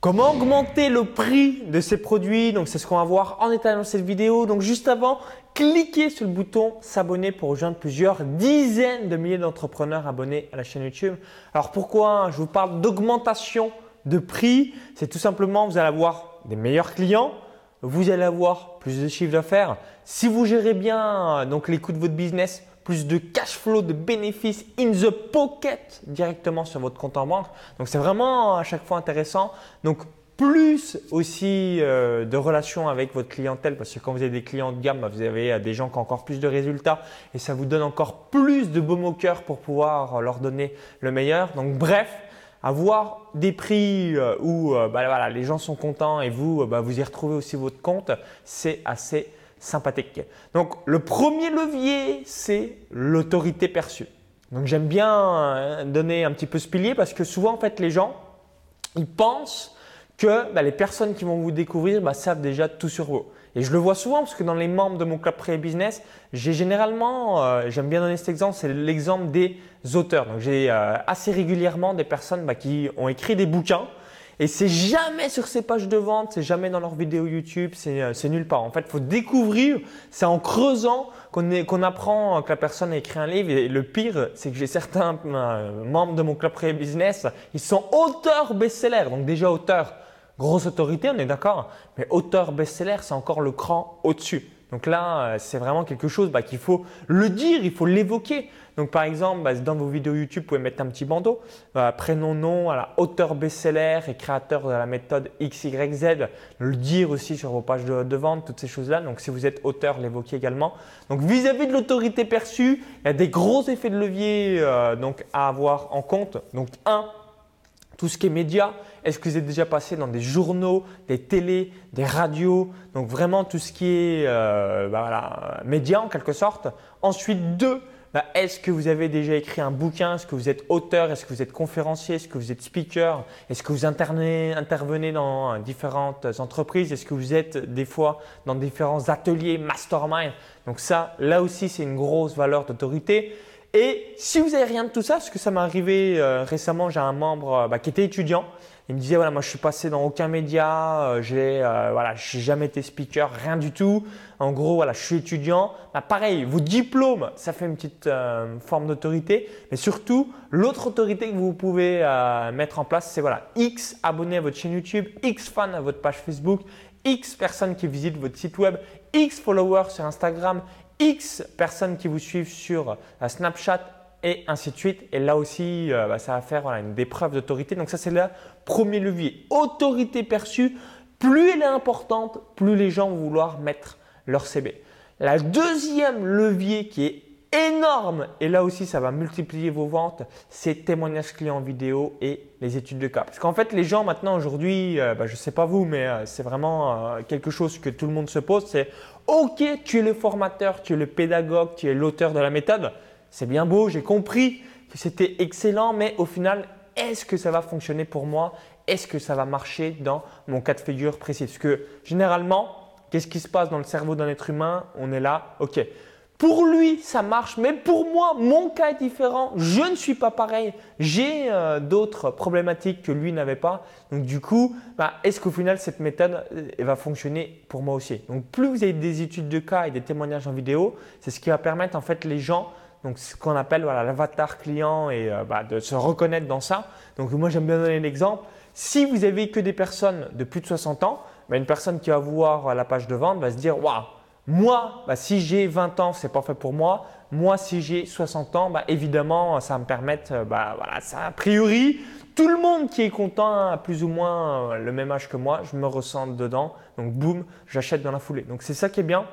Comment augmenter le prix de ces produits? Donc c'est ce qu'on va voir en détail dans cette vidéo. Donc juste avant, cliquez sur le bouton s'abonner pour rejoindre plusieurs dizaines de milliers d'entrepreneurs abonnés à la chaîne YouTube. Alors pourquoi? Je vous parle d'augmentation de prix C'est tout simplement vous allez avoir des meilleurs clients, vous allez avoir plus de chiffre d'affaires. Si vous gérez bien donc les coûts de votre business, plus de cash flow, de bénéfices in the pocket directement sur votre compte en banque. Donc c'est vraiment à chaque fois intéressant. Donc plus aussi euh, de relations avec votre clientèle parce que quand vous avez des clients de gamme, vous avez euh, des gens qui ont encore plus de résultats et ça vous donne encore plus de baume au cœur pour pouvoir euh, leur donner le meilleur. Donc bref, avoir des prix où bah, les gens sont contents et vous, bah, vous y retrouvez aussi votre compte, c'est assez sympathique. Donc le premier levier, c'est l'autorité perçue. Donc j'aime bien euh, donner un petit peu ce pilier parce que souvent en fait les gens, ils pensent que bah, les personnes qui vont vous découvrir bah, savent déjà tout sur vous. Et je le vois souvent parce que dans les membres de mon club pré business, j'ai généralement, euh, j'aime bien donner cet exemple, c'est l'exemple des auteurs. Donc j'ai euh, assez régulièrement des personnes bah, qui ont écrit des bouquins et c'est jamais sur ces pages de vente, c'est jamais dans leurs vidéos YouTube, c'est euh, nulle part. En fait, il faut découvrir, c'est en creusant qu'on apprend que la personne a écrit un livre. Et le pire, c'est que j'ai certains euh, membres de mon club pré business, ils sont auteurs best-sellers. Donc déjà auteurs, grosse autorité, on est d'accord. Mais auteur best-seller, c'est encore le cran au-dessus. Donc là, euh, c'est vraiment quelque chose bah, qu'il faut le dire, il faut l'évoquer. Donc par exemple, bah, dans vos vidéos YouTube, vous pouvez mettre un petit bandeau, bah, prénom, nom, auteur best-seller et créateur de la méthode XYZ, le dire aussi sur vos pages de, vente, toutes ces choses-là. Donc si vous êtes auteur, l'évoquer également. Donc vis-à-vis de l'autorité perçue, il y a des gros effets de levier euh, donc, à avoir en compte. Donc un, tout ce qui est média. Est-ce que vous êtes déjà passé dans des journaux, des télés, des radios Donc vraiment tout ce qui est euh, bah voilà, média en quelque sorte. Ensuite, deux, bah, est-ce que vous avez déjà écrit un bouquin? Est-ce que vous êtes auteur? Est-ce que vous êtes conférencier? Est-ce que vous êtes speaker? Est-ce que vous intervenez dans différentes entreprises? Est-ce que vous êtes des fois dans différents ateliers, mastermind? Donc ça, là aussi, c'est une grosse valeur d'autorité. Et si vous n'avez rien de tout ça, parce que ça m'est arrivé euh, récemment, j'ai un membre euh, bah, qui était étudiant. Il me disait voilà, moi je suis passé dans aucun média, euh, j'ai voilà, j'ai jamais été speaker, rien du tout. En gros, voilà, je suis étudiant. Bah, pareil, vos diplômes, ça fait une petite forme d'autorité, mais surtout l'autre autorité que vous pouvez mettre en place, c'est voilà, X abonnés à votre chaîne YouTube, X fans à votre page Facebook, X personnes qui visitent votre site web, X followers sur Instagram, X personnes qui vous suivent sur euh, Snapchat et ainsi de suite. Et là aussi, euh, bah, ça va faire une des preuves d'autorité. Donc ça, c'est le premier levier. Autorité perçue, plus elle est importante, plus les gens vont vouloir mettre leur CB. La deuxième levier qui est énorme, et là aussi ça va multiplier vos ventes, c'est témoignages clients vidéo et les études de cas. Parce qu'en fait les gens maintenant aujourd'hui, euh, bah, je ne sais pas vous, mais c'est vraiment quelque chose que tout le monde se pose, c'est ok, tu es le formateur, tu es le pédagogue, tu es l'auteur de la méthode, c'est bien beau, j'ai compris que c'était excellent, mais au final, est-ce que ça va fonctionner pour moi? Est-ce que ça va marcher dans mon cas de figure précis? Parce que généralement, qu'est-ce qui se passe dans le cerveau d'un être humain? On est là, ok. Pour lui, ça marche, mais pour moi, mon cas est différent. Je ne suis pas pareil. J'ai euh, d'autres problématiques que lui n'avait pas. Donc du coup, bah, est-ce qu'au final, cette méthode euh, va fonctionner pour moi aussi? Donc plus vous avez des études de cas et des témoignages en vidéo, c'est ce qui va permettre en fait les gens donc ce qu'on appelle voilà, l'avatar client et euh, bah, de se reconnaître dans ça. Donc moi j'aime bien donner l'exemple. Si vous avez que des personnes de plus de 60 ans, bah, une personne qui va voir la page de vente va se dire waouh moi, bah, si j'ai 20 ans, c'est pas fait pour moi. Moi, si j'ai 60 ans, bah, évidemment, ça va me permettre, euh, bah, voilà, a priori, tout le monde qui est content a plus ou moins euh, le même âge que moi, je me ressens dedans. Donc, boum, j'achète dans la foulée. Donc, c'est ça qui est bien.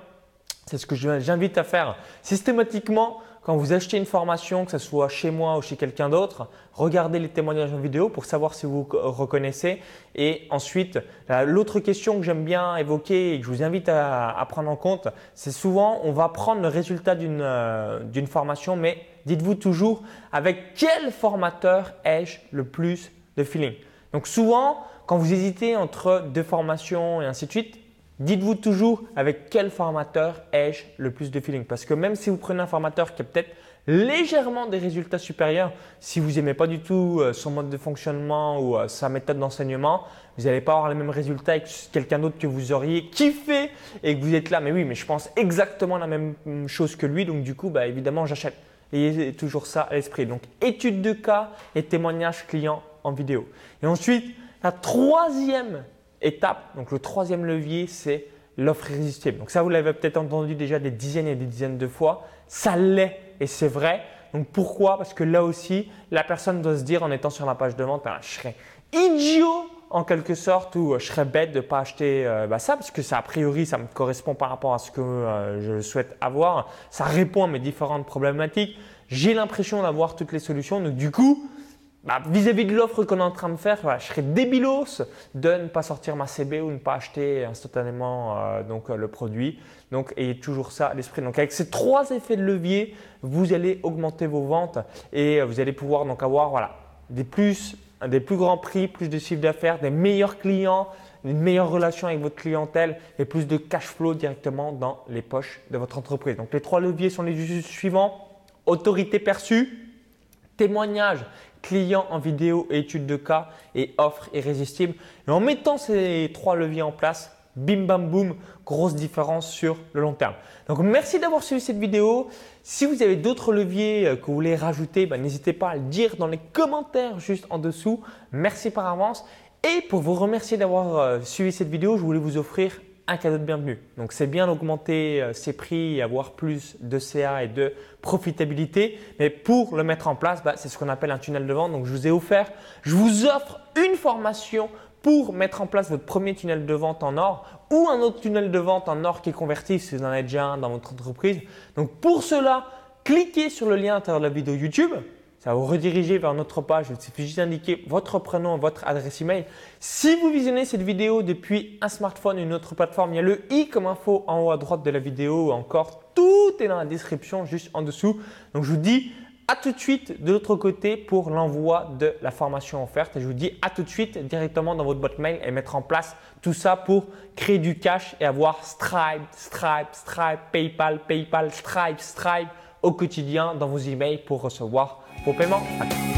C'est ce que j'invite à faire systématiquement quand vous achetez une formation, que ce soit chez moi ou chez quelqu'un d'autre, regardez les témoignages en vidéo pour savoir si vous reconnaissez. Et ensuite, l'autre question que j'aime bien évoquer et que je vous invite à, prendre en compte, c'est souvent on va prendre le résultat euh, d'une formation, mais dites-vous toujours avec quel formateur ai-je le plus de feeling? Donc souvent, quand vous hésitez entre deux formations et ainsi de suite, Dites-vous toujours avec quel formateur ai-je le plus de feeling. Parce que même si vous prenez un formateur qui est peut-être légèrement des résultats supérieurs. Si vous n'aimez pas du tout euh, son mode de fonctionnement ou euh, sa méthode d'enseignement, vous n'allez pas avoir les mêmes résultats avec quelqu'un d'autre que vous auriez kiffé et que vous êtes là. Mais oui, mais je pense exactement la même chose que lui. Donc du coup, bah, évidemment, j'achète. Ayez toujours ça à l'esprit. Donc étude de cas et témoignage client en vidéo. Et ensuite, la troisième étape, donc le troisième levier, c'est l'offre irrésistible. Donc ça, vous l'avez peut-être entendu déjà des dizaines et des dizaines de fois. Ça l'est et c'est vrai. Donc pourquoi? Parce que là aussi, la personne doit se dire en étant sur la page de vente, ben, je serais idiot en quelque sorte ou euh, je serais bête de ne pas acheter euh, bah, ça parce que ça a priori ça me correspond par rapport à ce que euh, je souhaite avoir. Ça répond à mes différentes problématiques. J'ai l'impression d'avoir toutes les solutions. Donc du coup, bah, vis-à-vis de l'offre qu'on est en train de faire, je serais débilos de ne pas sortir ma CB ou ne pas acheter instantanément euh, donc, euh, le produit. Donc, ayez toujours ça à l'esprit. Donc, avec ces trois effets de levier, vous allez augmenter vos ventes et euh, vous allez pouvoir donc avoir voilà, des, plus, des plus grands prix, plus de chiffre d'affaires, des meilleurs clients, une meilleure relation avec votre clientèle et plus de cash flow directement dans les poches de votre entreprise. Donc, les trois leviers sont les suivants. Autorité perçue, témoignage client en vidéo et étude de cas et offre irrésistible. Et en mettant ces trois leviers en place, bim bam boum, grosse différence sur le long terme. Donc merci d'avoir suivi cette vidéo. Si vous avez d'autres leviers euh, que vous voulez rajouter, ben, n'hésitez pas à le dire dans les commentaires juste en dessous. Merci par avance. Et pour vous remercier d'avoir euh, suivi cette vidéo, je voulais vous offrir un cadeau de bienvenue. Donc c'est bien d'augmenter euh, ses prix et avoir plus de CA et de profitabilité, mais pour le mettre en place, bah, c'est ce qu'on appelle un tunnel de vente. Donc je vous ai offert, je vous offre une formation pour mettre en place votre premier tunnel de vente en or ou un autre tunnel de vente en or qui est converti si vous en avez déjà un dans votre entreprise. Donc pour cela, cliquez sur le lien à l'intérieur de la vidéo YouTube ça vous rediriger vers notre page. Il suffit juste d'indiquer votre prénom, votre adresse email. Si vous visionnez cette vidéo depuis un smartphone ou une autre plateforme, il y a le i comme info en haut à droite de la vidéo. Encore, tout est dans la description juste en dessous. Donc je vous dis à tout de suite de l'autre côté pour l'envoi de la formation offerte. Et je vous dis à tout de suite directement dans votre boîte mail et mettre en place tout ça pour créer du cash et avoir Stripe, Stripe, Stripe, PayPal, PayPal, Stripe, Stripe au quotidien dans vos emails pour recevoir vos paiements.